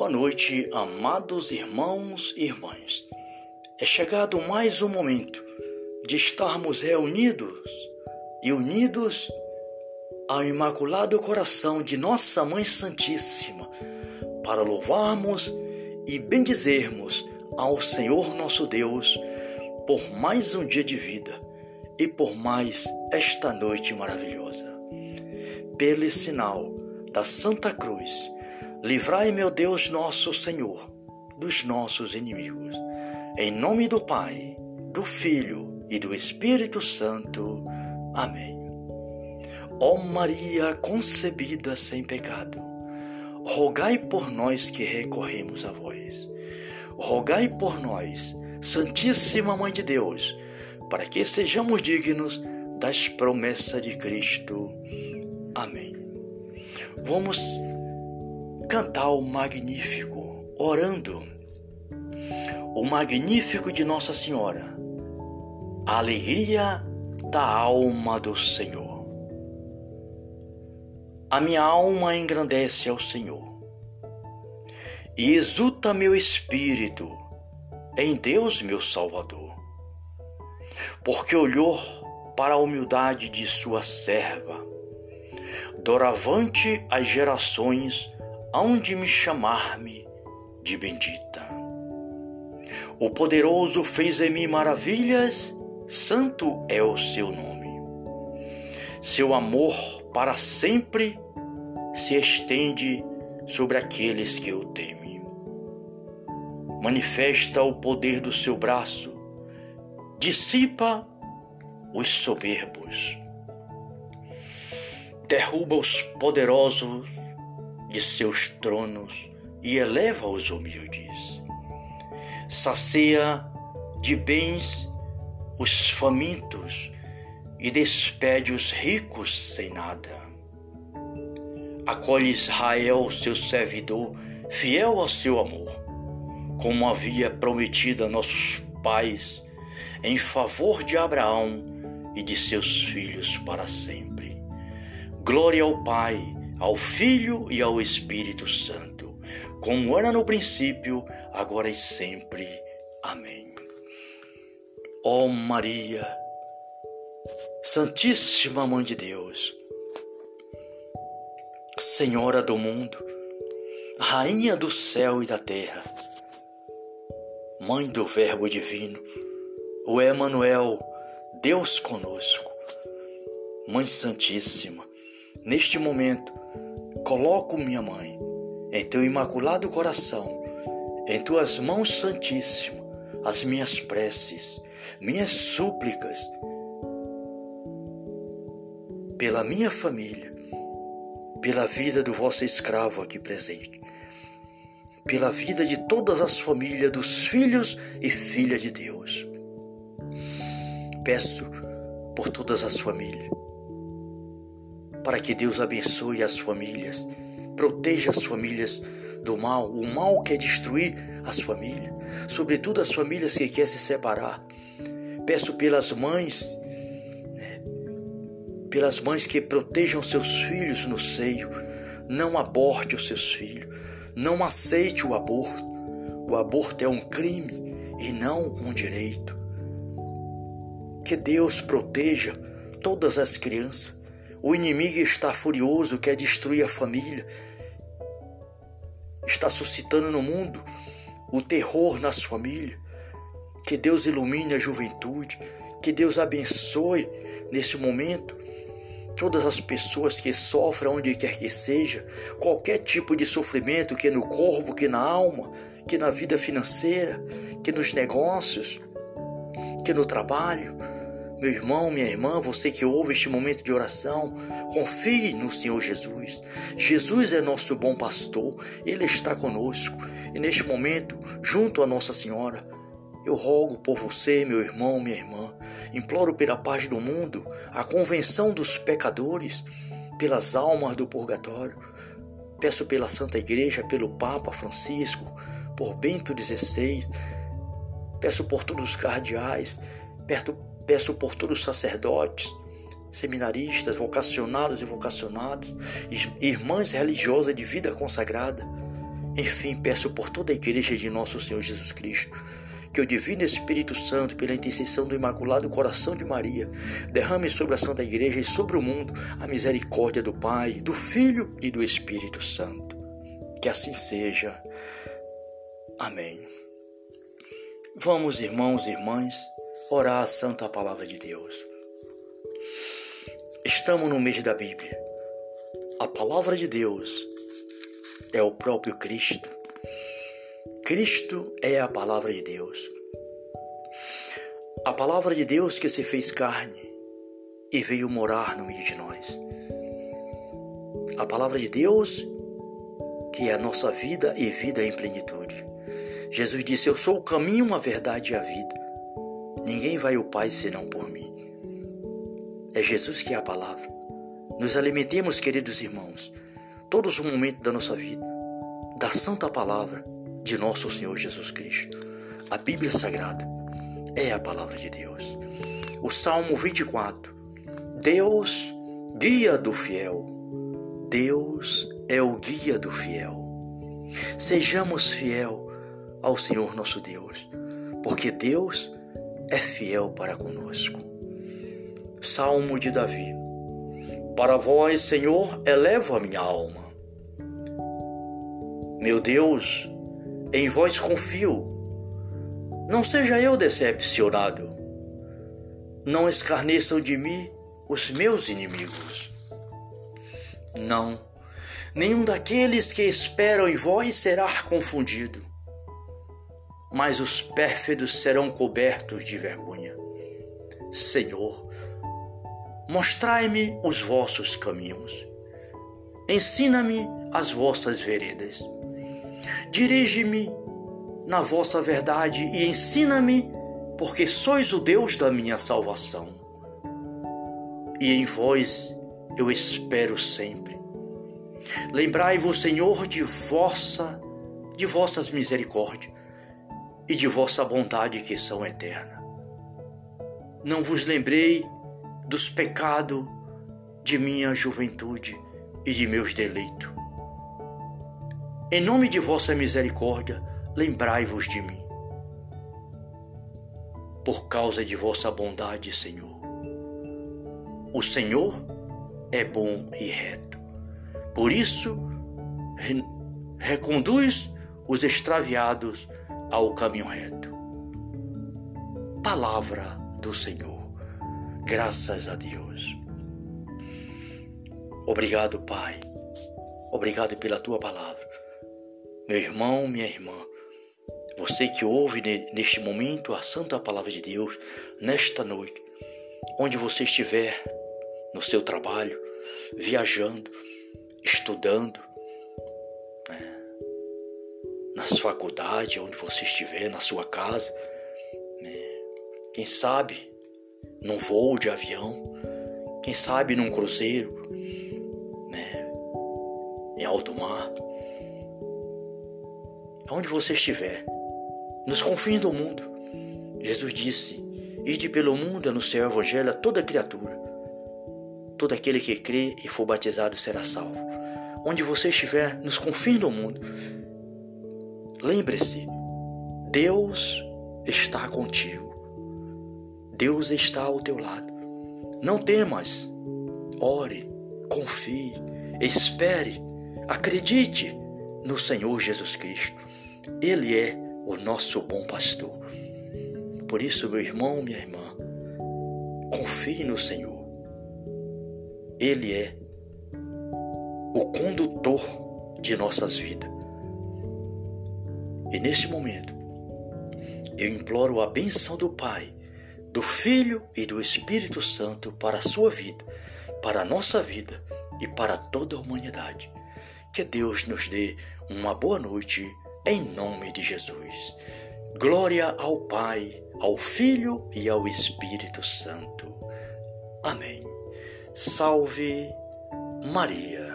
Boa noite, amados irmãos e irmãs. É chegado mais um momento de estarmos reunidos e unidos ao Imaculado Coração de Nossa Mãe Santíssima para louvarmos e bendizermos ao Senhor nosso Deus por mais um dia de vida e por mais esta noite maravilhosa. Pelo sinal da Santa Cruz, livrai, meu Deus nosso Senhor, dos nossos inimigos. Em nome do Pai, do Filho e do Espírito Santo. Amém. Ó Maria concebida sem pecado, rogai por nós que recorremos a vós. Rogai por nós, Santíssima Mãe de Deus, para que sejamos dignos das promessas de Cristo. Amém. Vamos cantar o Magnífico, orando. O Magnífico de Nossa Senhora, a alegria da alma do Senhor. A minha alma engrandece ao Senhor, e exulta meu espírito em Deus, meu Salvador, porque olhou para a humildade de sua serva. Doravante as gerações hão de me chamar-me de bendita. O poderoso fez em mim maravilhas, santo é o seu nome. Seu amor para sempre se estende sobre aqueles que o temem. Manifesta o poder do seu braço, dissipa os soberbos, derruba os poderosos de seus tronos e eleva os humildes. Sacia de bens os famintos e despede os ricos sem nada. Acolhe Israel, seu servidor, fiel ao seu amor, como havia prometido a nossos pais, em favor de Abraão e de seus filhos para sempre. Glória ao Pai, ao Filho e ao Espírito Santo, como era no princípio, agora e sempre. Amém. Ó Maria, Santíssima Mãe de Deus, Senhora do mundo, Rainha do céu e da terra, Mãe do Verbo Divino, o Emanuel, Deus conosco, Mãe Santíssima, neste momento, coloco minha mãe em teu imaculado coração, em tuas mãos santíssimas, as minhas preces, minhas súplicas, pela minha família, pela vida do vosso escravo aqui presente, pela vida de todas as famílias dos filhos e filhas de Deus. Peço por todas as famílias, para que Deus abençoe as famílias, proteja as famílias do mal, o mal quer destruir as famílias, sobretudo as famílias que querem se separar. Peço pelas mães pelas mães que protejam seus filhos no seio. Não aborte os seus filhos. Não aceite o aborto. O aborto é um crime e não um direito. Que Deus proteja todas as crianças. O inimigo está furioso, quer destruir a família. Está suscitando no mundo o terror nas famílias. Que Deus ilumine a juventude. Que Deus abençoe nesse momento todas as pessoas que sofrem onde quer que seja, qualquer tipo de sofrimento que no corpo, que na alma, que na vida financeira, que nos negócios, que no trabalho. Meu irmão, minha irmã, você que ouve este momento de oração, confie no Senhor Jesus. Jesus é nosso bom pastor, Ele está conosco e neste momento, junto a Nossa Senhora, eu rogo por você, meu irmão, minha irmã, imploro pela paz do mundo, a convenção dos pecadores, pelas almas do purgatório. Peço pela Santa Igreja, pelo Papa Francisco, por Bento XVI. Peço por todos os cardeais, peço por todos os sacerdotes, seminaristas, vocacionados e vocacionados, irmãs religiosas de vida consagrada Enfim, peço por toda a igreja de nosso Senhor Jesus Cristo que o Divino Espírito Santo, pela intercessão do Imaculado Coração de Maria, derrame sobre a Santa Igreja e sobre o mundo a misericórdia do Pai, do Filho e do Espírito Santo. Que assim seja. Amém. Vamos, irmãos e irmãs, orar a Santa Palavra de Deus. Estamos no mês da Bíblia. A Palavra de Deus é o próprio Cristo. Cristo é a Palavra de Deus. A Palavra de Deus que se fez carne e veio morar no meio de nós. A Palavra de Deus que é a nossa vida e vida em plenitude. Jesus disse: Eu sou o caminho, a verdade e a vida. Ninguém vai ao Pai senão por mim. É Jesus que é a palavra. Nos alimentemos, queridos irmãos, todos os momentos da nossa vida, da santa palavra de nosso Senhor Jesus Cristo. A Bíblia Sagrada é a palavra de Deus. O Salmo 24. Deus, guia do fiel. Deus é o guia do fiel. Sejamos fiel ao Senhor nosso Deus, porque Deus é fiel para conosco. Salmo de Davi. Para vós, Senhor, elevo a minha alma. Meu Deus, em vós confio. Não seja eu decepcionado. Não escarneçam de mim os meus inimigos. Não, nenhum daqueles que esperam em vós será confundido mas os pérfidos serão cobertos de vergonha. Senhor, mostrai-me os vossos caminhos, ensina-me as vossas veredas, dirige-me na vossa verdade e ensina-me, porque sois o Deus da minha salvação. E em vós eu espero sempre. Lembrai-vos, Senhor, de vossa de vossas misericórdias e de vossa bondade que são eterna. Não vos lembrei dos pecados de minha juventude e de meus deleitos. Em nome de vossa misericórdia, lembrai-vos de mim. Por causa de vossa bondade, Senhor. O Senhor é bom e reto. Por isso, reconduz os extraviados ao caminho reto. Palavra do Senhor. Graças a Deus. Obrigado, Pai. Obrigado pela tua palavra. Meu irmão, minha irmã, você que ouve neste momento a santa palavra de Deus, nesta noite, onde você estiver, no seu trabalho, viajando, estudando, nas faculdades, onde você estiver, na sua casa, né? quem sabe num voo de avião, quem sabe num cruzeiro, né? em alto mar, aonde você estiver, nos confins do mundo. Jesus disse: Ide pelo mundo, anunciar o evangelho a toda criatura. Todo aquele que crê e for batizado será salvo. Onde você estiver, nos confins do mundo, Lembre-se, Deus está contigo. Deus está ao teu lado. Não temas. Ore, confie, espere, acredite no Senhor Jesus Cristo. Ele é o nosso bom pastor. Por isso, meu irmão, minha irmã, confie no Senhor. Ele é o condutor de nossas vidas. E neste momento, eu imploro a benção do Pai, do Filho e do Espírito Santo para a sua vida, para a nossa vida e para toda a humanidade. Que Deus nos dê uma boa noite em nome de Jesus. Glória ao Pai, ao Filho e ao Espírito Santo. Amém. Salve Maria.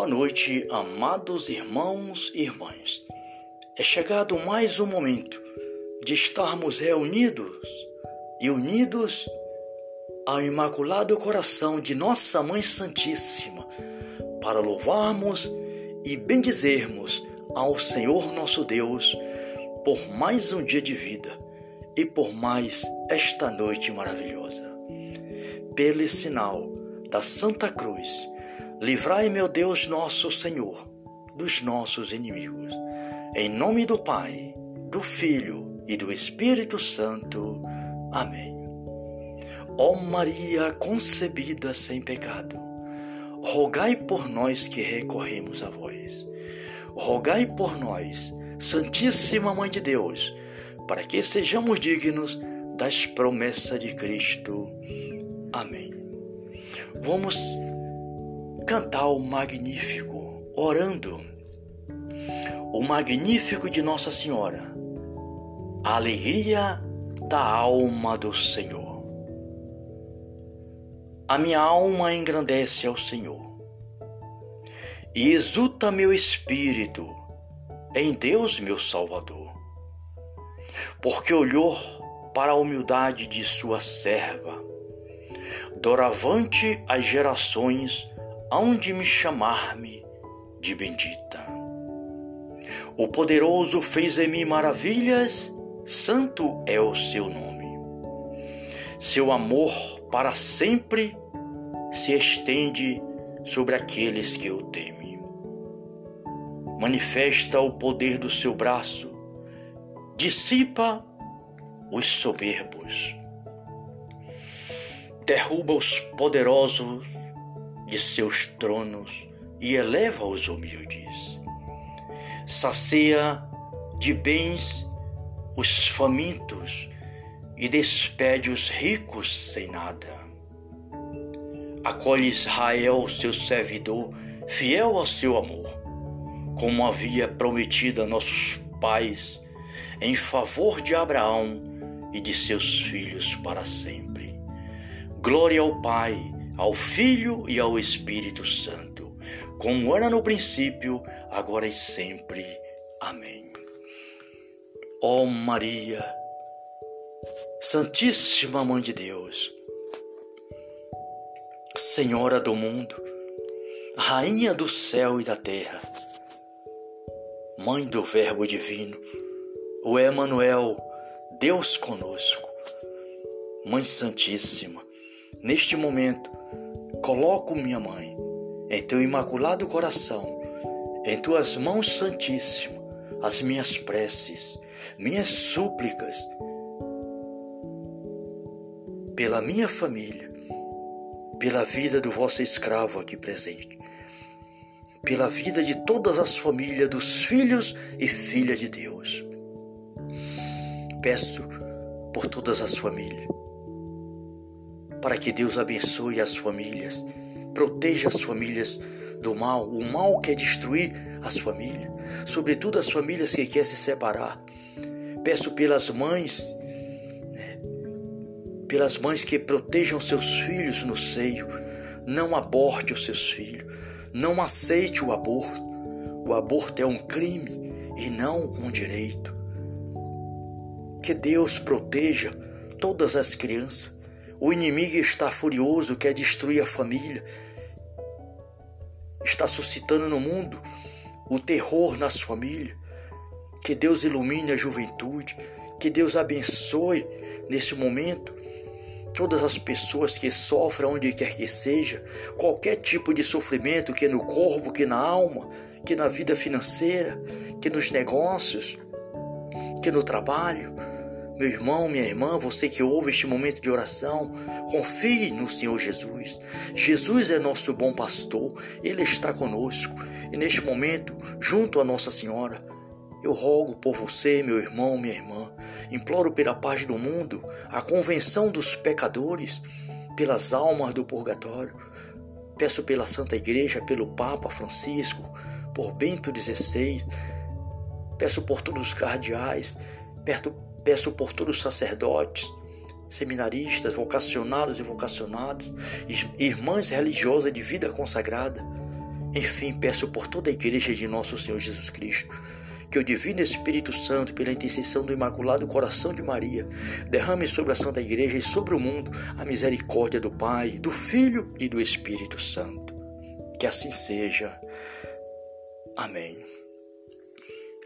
Boa noite, amados irmãos e irmãs. É chegado mais um momento de estarmos reunidos e unidos ao Imaculado Coração de Nossa Mãe Santíssima para louvarmos e bendizermos ao Senhor nosso Deus por mais um dia de vida e por mais esta noite maravilhosa. Pelo sinal da Santa Cruz, livrai, meu Deus nosso Senhor, dos nossos inimigos. Em nome do Pai, do Filho e do Espírito Santo. Amém. Ó Maria concebida sem pecado, rogai por nós que recorremos a vós. Rogai por nós, Santíssima Mãe de Deus, para que sejamos dignos das promessas de Cristo. Amém. Vamos cantar o Magnífico, orando o Magnífico de Nossa Senhora, a alegria da alma do Senhor. A minha alma engrandece ao Senhor, e exulta meu espírito em Deus, meu Salvador, porque olhou para a humildade de sua serva. Doravante as gerações hão de me chamar-me de bendita. O poderoso fez em mim maravilhas, santo é o seu nome. Seu amor para sempre se estende sobre aqueles que o temem. Manifesta o poder do seu braço, dissipa os soberbos, derruba os poderosos de seus tronos e eleva os humildes sacia de bens os famintos e despede os ricos sem nada. Acolhe Israel, seu servidor, fiel ao seu amor, como havia prometido a nossos pais, em favor de Abraão e de seus filhos para sempre. Glória ao Pai, ao Filho e ao Espírito Santo, como era no princípio, agora e sempre. Amém. Ó oh Maria, Santíssima Mãe de Deus, Senhora do mundo, Rainha do céu e da terra, Mãe do Verbo Divino, o Emanuel, Deus conosco, Mãe Santíssima, neste momento, coloco minha mãe em teu imaculado coração em tuas mãos santíssimas as minhas preces, minhas súplicas pela minha família, pela vida do vosso escravo aqui presente, pela vida de todas as famílias dos filhos e filhas de Deus. Peço por todas as famílias, para que Deus abençoe as famílias, proteja as famílias do mal, o mal quer destruir as famílias, sobretudo as famílias que querem se separar. Peço pelas mães, né, pelas mães que protejam seus filhos no seio, não aborte os seus filhos, não aceite o aborto. O aborto é um crime e não um direito. Que Deus proteja todas as crianças. O inimigo está furioso, quer destruir a família, está suscitando no mundo, o terror nas famílias. Que Deus ilumine a juventude, que Deus abençoe nesse momento todas as pessoas que sofrem onde quer que seja, qualquer tipo de sofrimento, que no corpo, que na alma, que na vida financeira, que nos negócios, que no trabalho meu irmão, minha irmã, você que ouve este momento de oração, confie no Senhor Jesus. Jesus é nosso bom pastor, Ele está conosco e neste momento, junto a Nossa Senhora, eu rogo por você, meu irmão, minha irmã, imploro pela paz do mundo, a convenção dos pecadores, pelas almas do purgatório. Peço pela Santa Igreja, pelo Papa Francisco, por Bento XVI. Peço por todos os cardeais, perto Peço por todos os sacerdotes, seminaristas, vocacionados e vocacionados, irmãs religiosas de vida consagrada. Enfim, peço por toda a igreja de nosso Senhor Jesus Cristo, que o Divino Espírito Santo, pela intercessão do Imaculado Coração de Maria, derrame sobre a Santa Igreja e sobre o mundo a misericórdia do Pai, do Filho e do Espírito Santo. Que assim seja. Amém.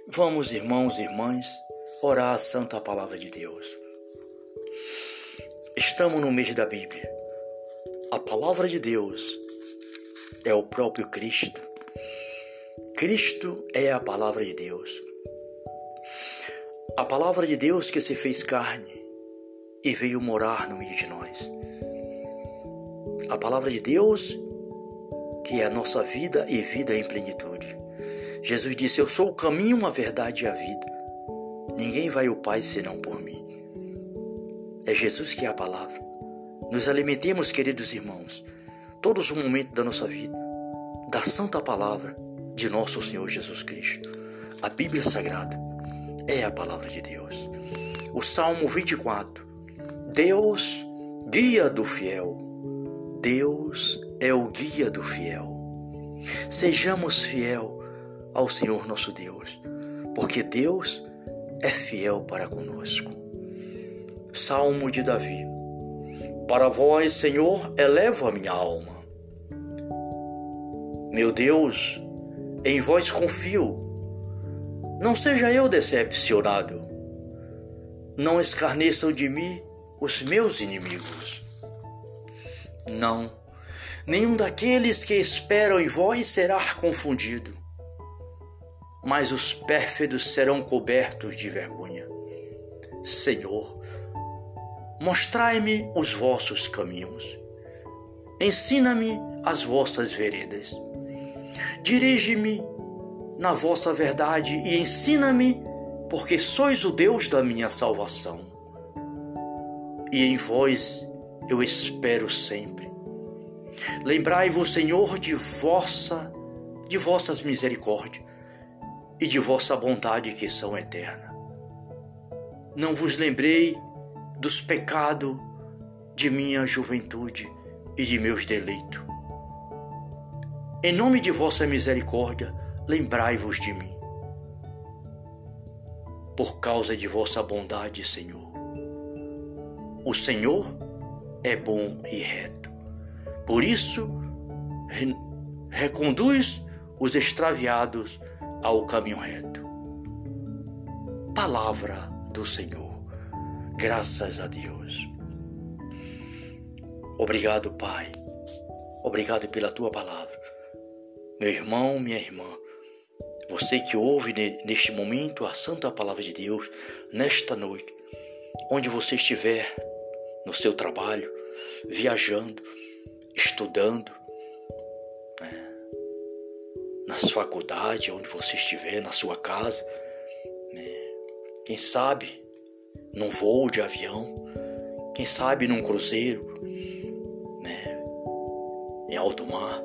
Vamos, irmãos e irmãs, orar a Santa Palavra de Deus. Estamos no mês da Bíblia. A Palavra de Deus é o próprio Cristo. Cristo é a Palavra de Deus. A Palavra de Deus que se fez carne e veio morar no meio de nós. A Palavra de Deus que é a nossa vida e vida em plenitude. Jesus disse: Eu sou o caminho, a verdade e a vida. Ninguém vai ao Pai senão por mim. É Jesus que é a palavra. Nos alimentemos, queridos irmãos, todos os momentos da nossa vida, da santa palavra de nosso Senhor Jesus Cristo. A Bíblia Sagrada é a palavra de Deus. O Salmo 24. Deus, guia do fiel. Deus é o guia do fiel. Sejamos fiel ao Senhor nosso Deus, porque Deus é fiel para conosco. Salmo de Davi. Para vós, Senhor, elevo a minha alma. Meu Deus, em vós confio. Não seja eu decepcionado. Não escarneçam de mim os meus inimigos. Não, nenhum daqueles que esperam em vós será confundido, mas os pérfidos serão cobertos de vergonha. Senhor, mostrai-me os vossos caminhos, ensina-me as vossas veredas, dirige-me na vossa verdade e ensina-me, porque sois o Deus da minha salvação. E em vós eu espero sempre. Lembrai-vos, Senhor, de vossa de vossas misericórdias e de vossa bondade que são eterna. Não vos lembrei dos pecados de minha juventude e de meus deleitos. Em nome de vossa misericórdia, lembrai-vos de mim. Por causa de vossa bondade, Senhor. O Senhor é bom e reto. Por isso, re reconduz os extraviados ao caminho reto. Palavra do Senhor. Graças a Deus. Obrigado, Pai. Obrigado pela tua palavra. Meu irmão, minha irmã, você que ouve neste momento a santa palavra de Deus, nesta noite, onde você estiver, no seu trabalho, viajando, estudando, nas faculdades, onde você estiver, na sua casa, né? quem sabe num voo de avião, quem sabe num cruzeiro, né? em alto mar,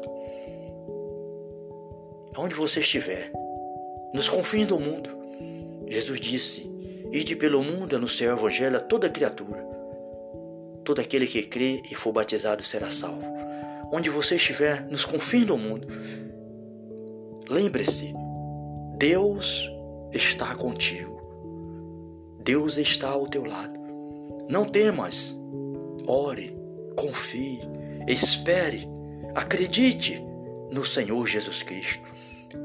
aonde você estiver, nos confins do mundo. Jesus disse: Ide pelo mundo anunciar o evangelho a toda criatura. Todo aquele que crê e for batizado será salvo. Onde você estiver, nos confins do mundo, lembre-se: Deus está contigo. Deus está ao teu lado. Não temas, ore, confie, espere, acredite no Senhor Jesus Cristo.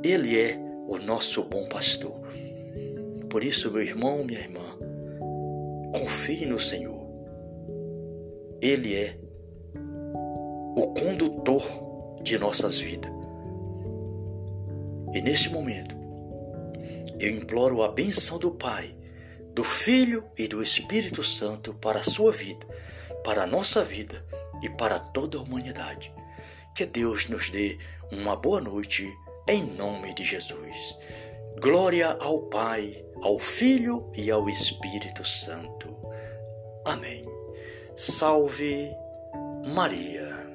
Ele é o nosso bom pastor. Por isso, meu irmão, minha irmã, confie no Senhor. Ele é o condutor de nossas vidas. E neste momento, eu imploro a benção do Pai, do Filho e do Espírito Santo para a sua vida, para a nossa vida e para toda a humanidade. Que Deus nos dê uma boa noite em nome de Jesus. Glória ao Pai, ao Filho e ao Espírito Santo. Amém. Salve Maria.